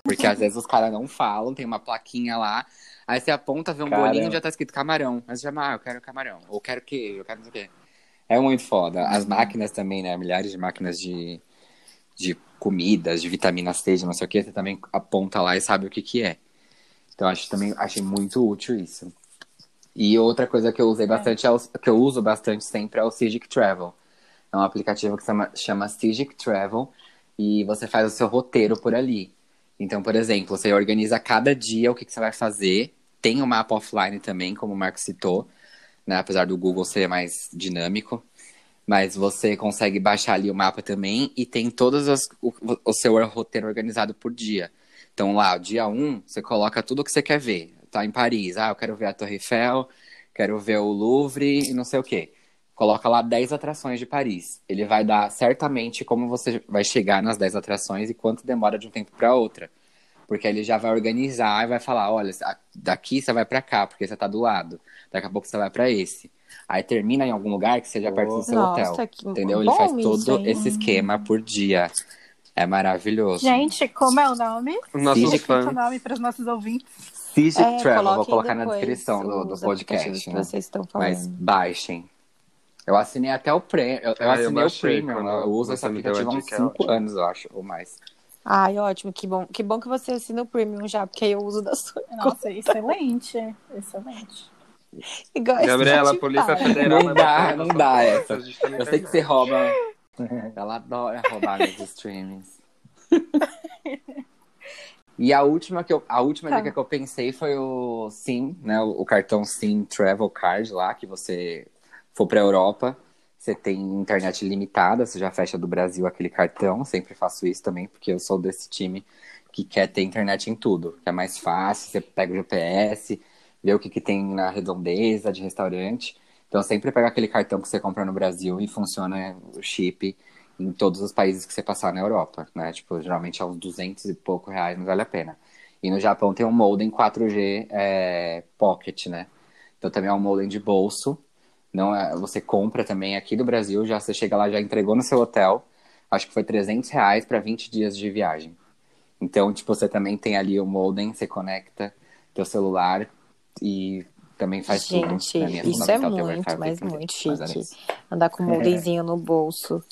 Porque às vezes os caras não falam, tem uma plaquinha lá, aí você aponta, vê um Caramba. bolinho e já tá escrito camarão. Você chama, ah, eu quero camarão, ou quero queijo, eu quero não sei o quê. É muito foda. As máquinas também, né? Milhares de máquinas de, de comidas, de vitamina C, de não sei o que, você também aponta lá e sabe o que que é. Então acho também achei muito útil isso. E outra coisa que eu usei bastante, é o, que eu uso bastante sempre é o Cigic Travel. É um aplicativo que chama, chama Cigic Travel e você faz o seu roteiro por ali. Então, por exemplo, você organiza cada dia o que, que você vai fazer. Tem o mapa offline também, como o Marco citou, né? Apesar do Google ser mais dinâmico. Mas você consegue baixar ali o mapa também e tem todos os, o, o seu roteiro organizado por dia. Então lá, dia 1, você coloca tudo o que você quer ver. Tá em Paris, ah, eu quero ver a Torre Eiffel, quero ver o Louvre e não sei o quê. Coloca lá 10 atrações de Paris. Ele vai dar certamente como você vai chegar nas 10 atrações e quanto demora de um tempo para outra. Porque ele já vai organizar e vai falar, olha, daqui você vai para cá, porque você tá do lado. Daqui a pouco você vai para esse. Aí termina em algum lugar que seja perto do seu Nossa, hotel. que Entendeu? Ele faz isso, todo hein? esse esquema por dia. É maravilhoso. Gente, como é o nome? Nossos Sim, Repita o nome para os nossos ouvintes. Cigic É, Travel, vou colocar na descrição do, do podcast, né? vocês estão falando. Mas baixem. Eu assinei até o Premium. Eu, eu Ah, eu assinei o baixei Premium. Eu uso esse você me deu a aplicativo há uns dica, é 5 ótimo. anos, eu acho, ou mais. Ai, ótimo, que bom. Que bom que você assina o Premium já, porque aí eu uso da sua. Nossa, excelente. Excelente. Igual Gabriela, a Polícia para. Federal Não dá, não dá essa. Eu sei que você rouba. Ela adora roubar meus streamings. E a última, que eu, a última Tá. dica que eu pensei foi o SIM, né? O, o cartão SIM Travel Card lá, que você for pra Europa, você tem internet limitada, você já fecha do Brasil aquele cartão. Sempre faço isso também, porque eu sou desse time que quer ter internet em tudo. Que é mais fácil, você pega o GPS, vê o que, que tem na redondeza de restaurante. Então sempre pega aquele cartão que você compra no Brasil e funciona o chip em todos os países que você passar na Europa, né? Tipo, geralmente é uns 200 e pouco reais, mas vale a pena. E no Japão tem um modem 4G é, Pocket, né? Então também é um modem de bolso. Não é, você compra também aqui do Brasil, já você chega lá, já entregou no seu hotel. Acho que foi 300 reais para 20 dias de viagem. Então, tipo, você também tem ali o modem, você conecta teu celular e também faz tudo. Gente, mim isso é muito, mas muito chique. Andar com um modemzinho no bolso.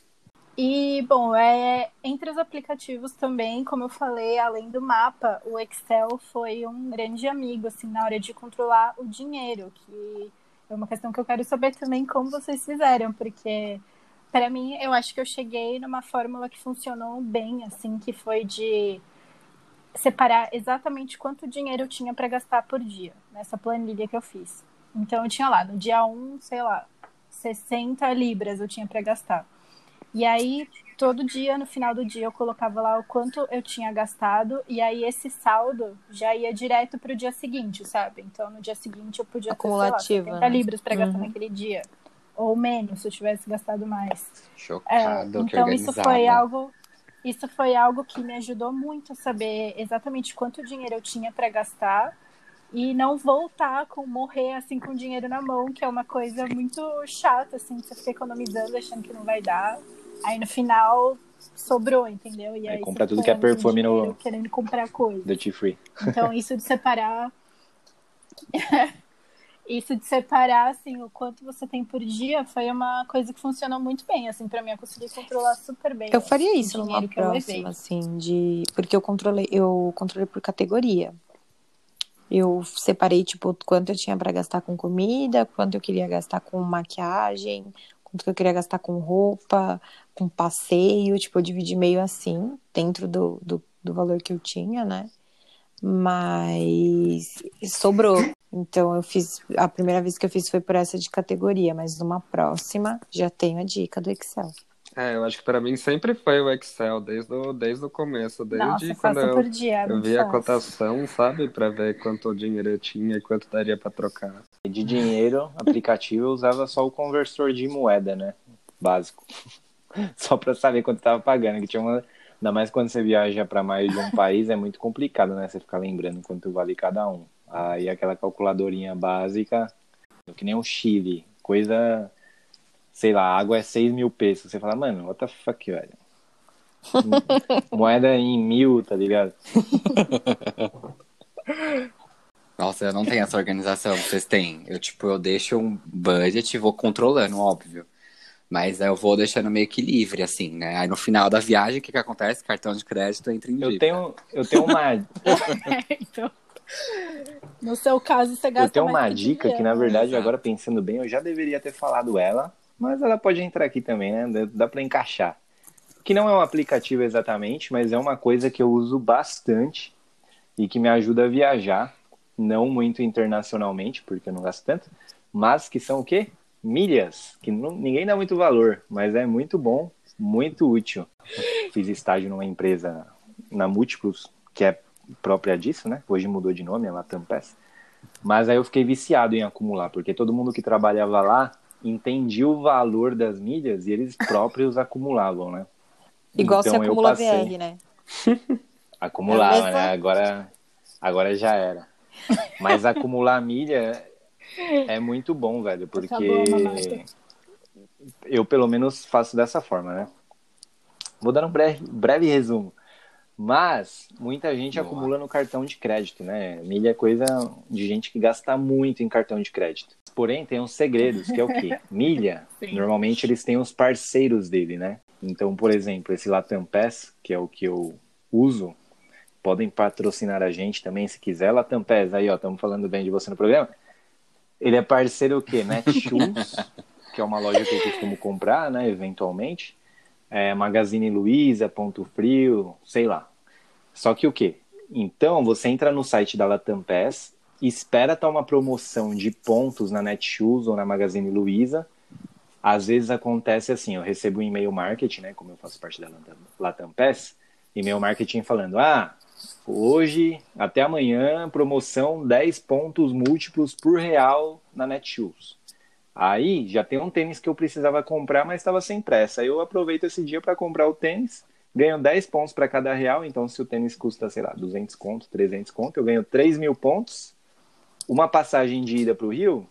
E, bom, é, entre os aplicativos também, como eu falei, além do mapa, o Excel foi um grande amigo, assim, na hora de controlar o dinheiro, que é uma questão que eu quero saber também como vocês fizeram, porque, para mim, eu acho que eu cheguei numa fórmula que funcionou bem, assim, que foi de separar exatamente quanto dinheiro eu tinha para gastar por dia, nessa planilha que eu fiz. Então, eu tinha lá, no dia 1, sei lá, 60 libras eu tinha para gastar. E aí, todo dia, no final do dia, eu colocava lá o quanto eu tinha gastado, e aí esse saldo já ia direto pro dia seguinte, sabe? Então, no dia seguinte, eu podia ter, sei lá, Acumulativo, 70 né? libras para gastar Uhum. naquele dia. Ou menos, se eu tivesse gastado mais. É, Chocado, que então, isso foi algo. Isso foi algo que me ajudou muito a saber exatamente quanto dinheiro eu tinha para gastar e não voltar com morrer assim com dinheiro na mão, que é uma coisa muito chata assim, você fica economizando achando que não vai dar. Aí no final sobrou, entendeu? E Aí aí compra tudo que é perfume no- Querendo comprar coisa. Duty Free. Então, isso de separar. isso de separar, assim, o quanto você tem por dia foi uma coisa que funcionou muito bem. Assim, pra mim, eu consegui controlar super bem. Eu faria isso numa próxima, assim, de. Porque eu controlei, eu controlei por categoria. Eu separei, tipo, quanto eu tinha pra gastar com comida, quanto eu queria gastar com maquiagem, quanto que eu queria gastar com roupa, com passeio, tipo, eu dividi meio assim, dentro do, do, do valor que eu tinha, né? Mas sobrou. Então eu fiz. A primeira vez que eu fiz foi por essa de categoria, mas numa próxima já tenho a dica do Excel. É, eu acho que pra mim sempre foi o Excel, desde o, desde o começo, desde Nossa, quando eu, por dia. é eu vi a cotação, sabe? Pra ver quanto dinheiro eu tinha e quanto daria pra trocar. De dinheiro, aplicativo, eu usava só o conversor de moeda, né? Básico. Só pra saber quanto tava pagando. Que tinha uma... Ainda mais quando você viaja pra mais de um país, é muito complicado, né? Você ficar lembrando quanto vale cada um. Aí aquela calculadorinha básica, que nem o Chile, coisa. Sei lá, água é 6 mil pesos. Você fala, mano, what the fuck, velho? Moeda em mil, tá ligado? Nossa, eu não tenho essa organização que vocês têm. Eu, tipo, eu deixo um budget e vou controlando, óbvio. Mas eu vou deixando meio que livre, assim, né? Aí no final da viagem, o que que acontece? Cartão de crédito entra em dívida. Eu tenho, eu tenho uma, então, no seu caso, você gasta Eu tenho uma que dica que, dinheiro, na né? verdade, agora pensando bem, eu já deveria ter falado ela, mas ela pode entrar aqui também, né? Dá- pra encaixar. Que não é um aplicativo exatamente, mas é uma coisa que eu uso bastante e que me ajuda a viajar, não muito internacionalmente, porque eu não gasto tanto, mas que são o quê? Milhas, que não- ninguém dá muito valor, mas é muito bom, muito útil. Fiz estágio numa empresa na Múltiplos, que é própria disso, né? Hoje mudou de nome, é Latam Pass. Mas aí eu fiquei viciado em acumular, porque todo mundo que trabalhava lá entendia o valor das milhas e eles próprios acumulavam, né? Igual Então, eu acumula passei. VR, né? Acumulava, É mesma- né? Agora, agora já era. Mas acumular milha é muito bom, velho, porque a mamata. eu pelo menos faço dessa forma, né? Vou dar um breve, breve resumo. Mas muita gente Boa. acumula no cartão de crédito, né? Milha é coisa de gente que gasta muito em cartão de crédito. Porém, tem uns segredos, que é o quê? Milha, Sim. normalmente eles têm os parceiros dele, né? Então, por exemplo, esse Latam Pass, que é o que eu uso, podem patrocinar a gente também, se quiser. Latam Pass, aí ó, estamos falando bem de você no programa. Ele é parceiro o quê? Netshoes, que é uma loja que eu costumo comprar, né, eventualmente. É, Magazine Luiza, Ponto Frio, sei lá. Só que o quê? Então, você entra no site da Latam Pass, espera estar uma promoção de pontos na Netshoes ou na Magazine Luiza. Às vezes acontece assim, eu recebo um e-mail marketing, né, como eu faço parte da Latam, Latam Pass, e-mail marketing falando, ah, hoje, até amanhã, promoção 10 pontos múltiplos por real na Netshoes. Aí já tem um tênis que eu precisava comprar, mas estava sem pressa. Aí eu aproveito esse dia para comprar o tênis, ganho 10 pontos para cada real. Então, se o tênis custa, sei lá, 200 conto, 300 conto, eu ganho 3 mil pontos. Uma passagem de ida para o Rio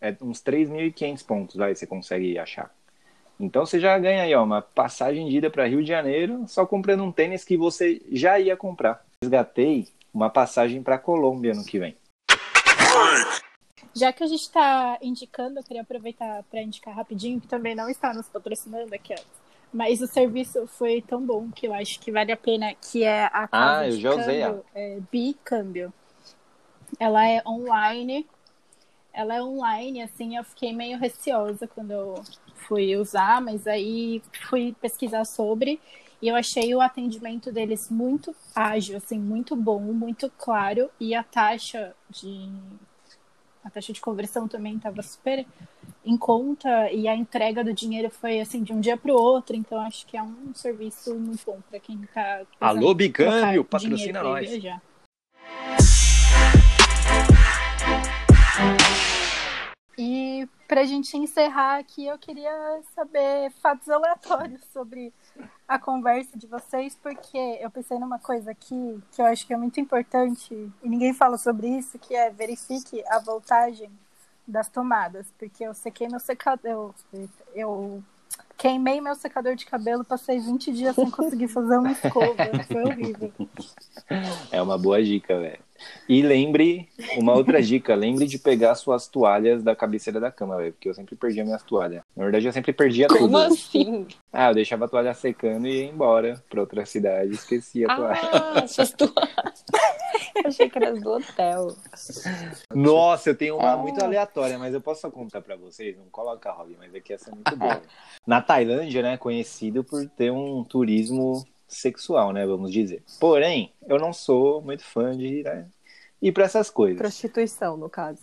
é uns 3.500 pontos. Aí você consegue achar. Então você já ganha aí ó, uma passagem de ida para Rio de Janeiro só comprando um tênis que você já ia comprar. Resgatei uma passagem para Colômbia no que vem. Já que a gente está indicando, eu queria aproveitar para indicar rapidinho, que também não está nos patrocinando aqui, ó. Mas o serviço foi tão bom que eu acho que vale a pena, que é a casa Ah, eu já usei câmbio, é, Bicâmbio. Ela é online, ela é online, assim, eu fiquei meio receosa quando eu fui usar, mas aí fui pesquisar sobre e eu achei o atendimento deles muito ágil, assim, muito bom, muito claro e a taxa de a taxa de conversão também estava super em conta e a entrega do dinheiro foi assim de um dia para o outro, então acho que é um serviço muito bom para quem está Alô, Bicâmbio, patrocina nós. Viajar. E para a gente encerrar aqui, eu queria saber fatos aleatórios sobre a conversa de vocês, porque eu pensei numa coisa aqui que eu acho que é muito importante e ninguém fala sobre isso, que é verifique a voltagem das tomadas, porque eu sequei meu secador, eu, eu Queimei meu secador de cabelo, passei 20 dias sem conseguir fazer uma escova. Foi horrível. É uma boa dica, velho. E lembre, uma outra dica, lembre de pegar suas toalhas da cabeceira da cama, velho, porque eu sempre perdia minhas toalhas. Na verdade, eu sempre perdia Como tudo. assim? Ah, eu deixava a toalha secando e ia embora pra outra cidade, esquecia a toalha. Ah, suas toalhas. Eu achei que era do hotel. Nossa, eu tenho uma Ah. muito aleatória, mas eu posso só contar pra vocês. Não coloca, Robin, mas aqui essa é muito boa. Na Tailândia, né, conhecido por ter um turismo sexual, né, vamos dizer. Porém, eu não sou muito fã de né, ir pra essas coisas. Prostituição, no caso.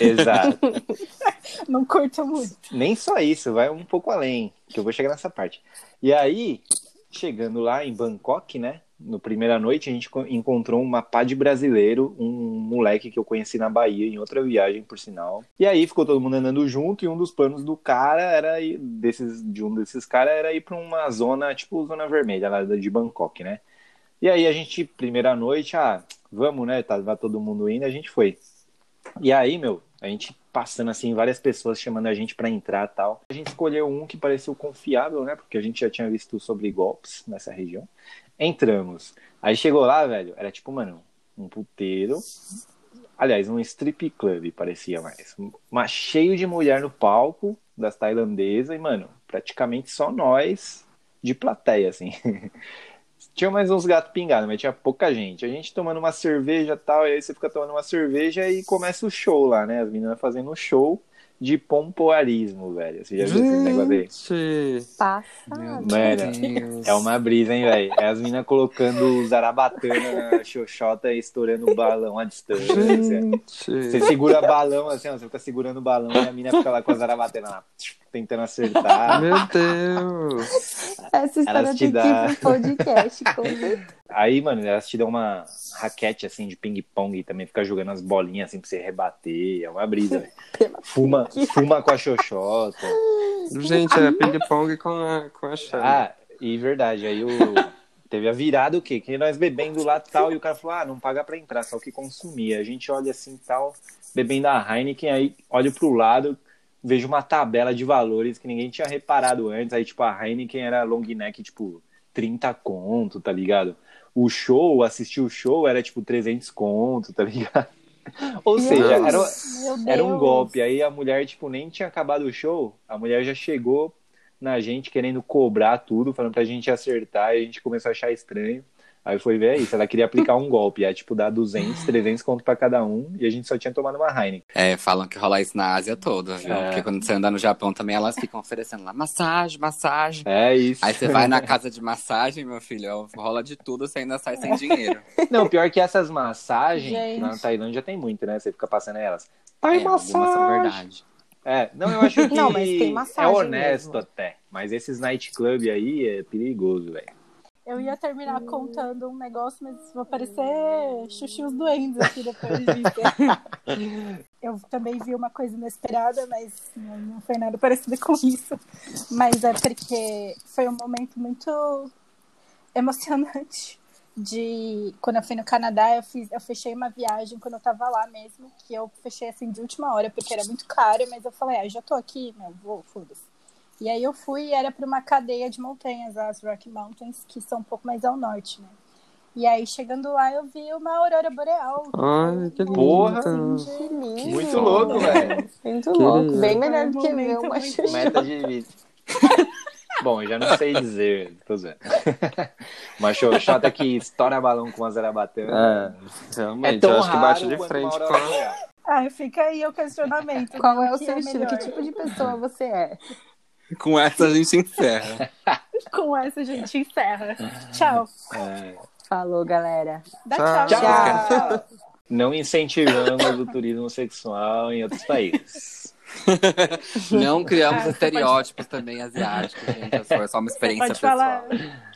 Exato. Não curto muito. Nem só isso, vai um pouco além, que eu vou chegar nessa parte. E aí, chegando lá em Bangkok, né? No primeira noite, a gente co- encontrou uma pá de brasileiro, um moleque que eu conheci na Bahia, em outra viagem, por sinal. E aí ficou todo mundo andando junto, e um dos planos do cara era desses, de um desses caras era ir pra uma zona, tipo zona vermelha lá de Bangkok, né? E aí a gente, primeira noite, ah, vamos, né? Tava todo mundo indo, a gente foi. E aí, meu, a gente passando assim, várias pessoas chamando a gente pra entrar tal. A gente escolheu um que pareceu confiável, né? Porque a gente já tinha visto sobre golpes nessa região. Entramos. Aí chegou lá, velho, era tipo, mano, um puteiro. Aliás, um strip club, parecia mais. Mas cheio de mulher no palco, das tailandesas, e, mano, praticamente só nós de plateia, assim. Tinha mais uns gatos pingados, mas tinha pouca gente. A gente tomando uma cerveja tal, e aí você fica tomando uma cerveja e começa o show lá, né? As meninas fazendo um show de pompoarismo, velho. Você já viu esse negócio aí? Gente, Passado. Mano, é uma brisa, hein, velho? É as meninas colocando zarabatana na xoxota e estourando o balão à distância. Você Gente. segura balão assim, ó, você fica segurando o balão e a mina fica lá com a zarabatana lá, tentando acertar. Meu Deus. Essa história Elas te tem dá- que ir pro podcast. com certeza. Aí, mano, elas te dão uma raquete assim de ping-pong e também fica jogando as bolinhas assim pra você rebater. É uma brisa, Fuma, fuma com a xoxota. Gente, é ping-pong com a, com a chave. Ah, e verdade, aí o. Teve a virada o quê? Que nós bebendo lá tal, e o cara falou: ah, não paga pra entrar, só o que consumia. A gente olha assim tal, bebendo a Heineken, aí olho pro lado, vejo uma tabela de valores que ninguém tinha reparado antes. Aí, tipo, a Heineken era long neck, tipo, 30 conto, tá ligado? O show, assistir o show era tipo 300 conto, tá ligado? Ou seja, era, Deus. era um golpe. Aí a mulher, tipo, nem tinha acabado o show. A mulher já chegou na gente querendo cobrar tudo, falando pra gente acertar. E a gente começou a achar estranho. Aí foi ver isso. Ela queria aplicar um golpe. Ia, tipo, dar 200, 300 conto pra cada um. E a gente só tinha tomado uma Heineken. É, falam que rola isso na Ásia toda, viu? É. Porque quando você anda no Japão também, elas ficam oferecendo lá massagem, massagem. É isso. Aí você vai na casa de massagem, meu filho, rola de tudo, você ainda sai sem dinheiro. Não, pior que essas massagens, Gente. na Tailândia tem muito, né? Você fica passando elas. É, Pai, são massagem. verdade. É, não, eu acho que Não, mas tem é massagem honesto mesmo. até. Mas esses nightclub aí é perigoso, velho. Eu ia terminar contando um negócio, mas vou parecer Xuxi os Duendes aqui depois disso. Eu também vi uma coisa inesperada, mas não, não foi nada parecido com isso. Mas é porque foi um momento muito emocionante. De quando eu fui no Canadá, eu fiz, eu fechei uma viagem quando eu tava lá mesmo, que eu fechei assim de última hora, porque era muito caro, mas eu falei, ah, já tô aqui, meu, vou, foda-se. E aí eu fui e era para uma cadeia de montanhas, as Rocky Mountains, que são um pouco mais ao norte, né? E aí, chegando lá, eu vi uma aurora boreal. Ai, que lindo. Porra. Assim, Que lindo. Muito louco, velho. Muito Que louco. lindo. Bem melhor do que ver momento uma muito- Xuxa. Meta de vida. Bom, eu já não sei dizer, tô zoando. Uma xoxota que estoura balão com uma zarabatana. É, realmente, É tão eu acho que bate de frente com aurora a... Ah, fica aí o questionamento. Qual é o seu estilo? melhor? Que tipo de pessoa você é? Com essa a gente encerra. Com essa a gente encerra. Tchau. É. Falou, galera. Dá Tchau. tchau. Tchau. Não incentivamos o turismo sexual em outros países. Não criamos você estereótipos também asiáticos, gente. É só- É só uma experiência Pode pessoal. falar.